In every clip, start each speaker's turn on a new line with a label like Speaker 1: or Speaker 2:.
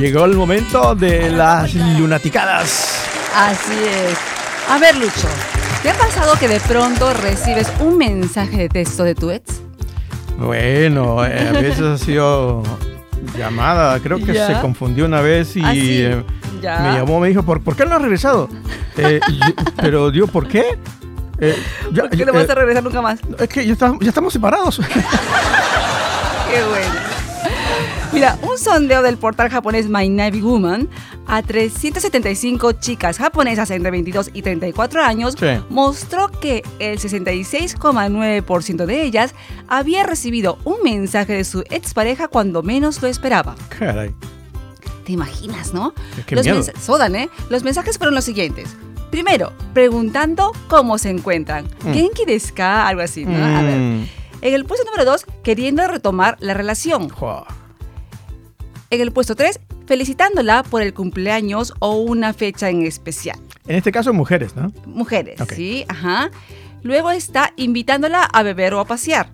Speaker 1: llegó el momento de las lunaticadas.
Speaker 2: Así es. A ver, Lucho, ¿te ha pasado que de pronto recibes un mensaje de texto de tu ex?
Speaker 1: Bueno, eh, a veces ha sido llamada. Creo que
Speaker 2: Ya.
Speaker 1: se confundió una vez y
Speaker 2: Ah, sí.
Speaker 1: eh, me llamó, me dijo, ¿por, ¿por qué no has regresado? Eh, yo- pero yo, ¿por qué?
Speaker 2: ¿Por qué no vas a regresar nunca más?
Speaker 1: es que ya, está- ya estamos separados.
Speaker 2: Qué bueno. Mira, un sondeo del portal japonés My Navy Woman a 375 chicas japonesas entre 22 y 34 años
Speaker 1: Sí.
Speaker 2: mostró que el 66,9% de ellas había recibido un mensaje de su expareja cuando menos lo esperaba.
Speaker 1: Caray.
Speaker 2: ¿Te imaginas, no? Los
Speaker 1: miedo.
Speaker 2: Sodan, ¿eh? Los mensajes fueron los siguientes. Primero, preguntando cómo se encuentran.
Speaker 1: Mm.
Speaker 2: ¿Genki desu? Algo así, ¿no? A ver.
Speaker 1: Mm,
Speaker 2: En el puesto número 2, queriendo retomar la relación. En el puesto 3, felicitándola por el cumpleaños o una fecha en especial.
Speaker 1: En este caso, mujeres, ¿no?
Speaker 2: Mujeres. ¿sí? Ajá. Luego está invitándola a beber o a pasear.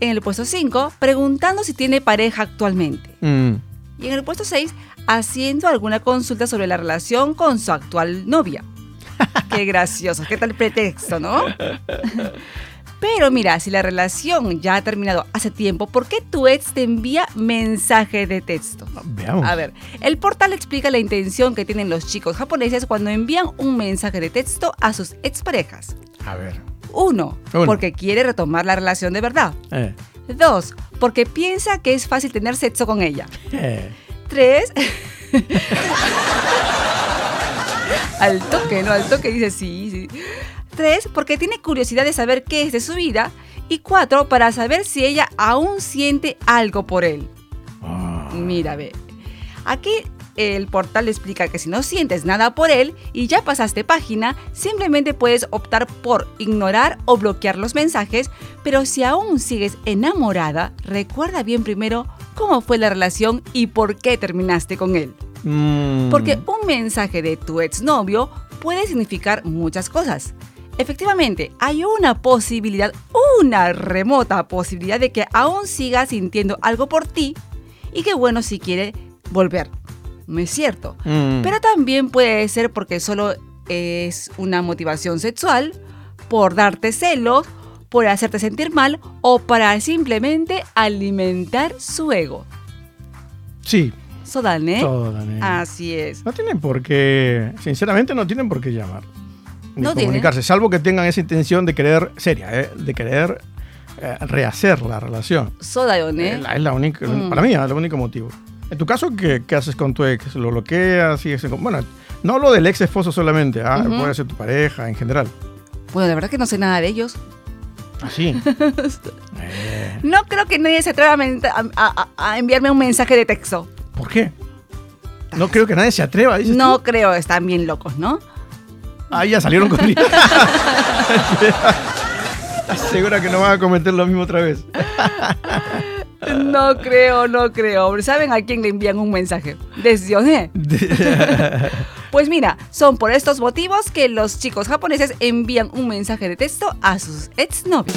Speaker 2: En el puesto 5, preguntando si tiene pareja actualmente.
Speaker 1: Mm,
Speaker 2: Y en el puesto 6, haciendo alguna consulta sobre la relación con su actual novia. Qué gracioso, qué tal pretexto, ¿no? Pero mira, si la relación ya ha terminado hace tiempo, ¿por qué tu ex te envía mensaje de texto?
Speaker 1: veamos.
Speaker 2: A ver, el portal explica la intención que tienen los chicos japoneses cuando envían un mensaje de texto a sus exparejas.
Speaker 1: A ver.
Speaker 2: Uno,
Speaker 1: Uno.
Speaker 2: porque quiere retomar la relación de verdad.
Speaker 1: Eh,
Speaker 2: Dos, porque piensa que es fácil tener sexo con ella.
Speaker 1: eh.
Speaker 2: Tres. al toque, ¿no? Al toque dice sí, sí. Tres, porque tiene curiosidad de saber qué es de su vida. Y cuatro, para saber si ella aún siente algo por él.
Speaker 1: Ah,
Speaker 2: Mira, ve. Aquí el portal explica que si no sientes nada por él y ya pasaste página, simplemente puedes optar por ignorar o bloquear los mensajes, pero si aún sigues enamorada, recuerda bien primero cómo fue la relación y por qué terminaste con él.
Speaker 1: mm,
Speaker 2: Porque un mensaje de tu exnovio puede significar muchas cosas. Efectivamente, hay una posibilidad, una remota posibilidad de que aún siga sintiendo algo por ti y que bueno si quiere volver. No es cierto.
Speaker 1: mm,
Speaker 2: Pero también puede ser porque solo es una motivación sexual, por darte celos, por hacerte sentir mal o para simplemente alimentar su ego.
Speaker 1: Sí,
Speaker 2: Sodan, ¿eh?
Speaker 1: todas, eh.
Speaker 2: Así es.
Speaker 1: No tienen por qué, sinceramente no tienen por qué llamar. Ni
Speaker 2: No
Speaker 1: comunicarse, salvo que tengan esa intención de querer, seria, eh, de querer eh, rehacer la relación.
Speaker 2: Sodayon, ¿eh?
Speaker 1: Es la, es la única,
Speaker 2: Mm.
Speaker 1: Para mí es el único motivo. En tu caso, ¿qué, qué haces con tu ex? ¿Lo bloqueas? ¿Sigues en- Bueno, no hablo del ex esposo solamente, ah,
Speaker 2: Ujú.
Speaker 1: puede ser tu pareja en general.
Speaker 2: Bueno, la verdad que no sé nada de ellos.
Speaker 1: Así. Eh,
Speaker 2: No creo que nadie se atreva a- a- a enviarme un mensaje de texto.
Speaker 1: ¿Por qué? No creo que nadie se atreva, dices
Speaker 2: No
Speaker 1: tú.
Speaker 2: creo, están bien locos, ¿no?
Speaker 1: Ah, ya salieron con ¿Estás segura que no van a cometer lo mismo otra vez?
Speaker 2: No creo, no creo. ¿Saben a quién le envían un mensaje? Desde Oné. Pues mira, son por estos motivos que los chicos japoneses envían un mensaje de texto a sus exnovios.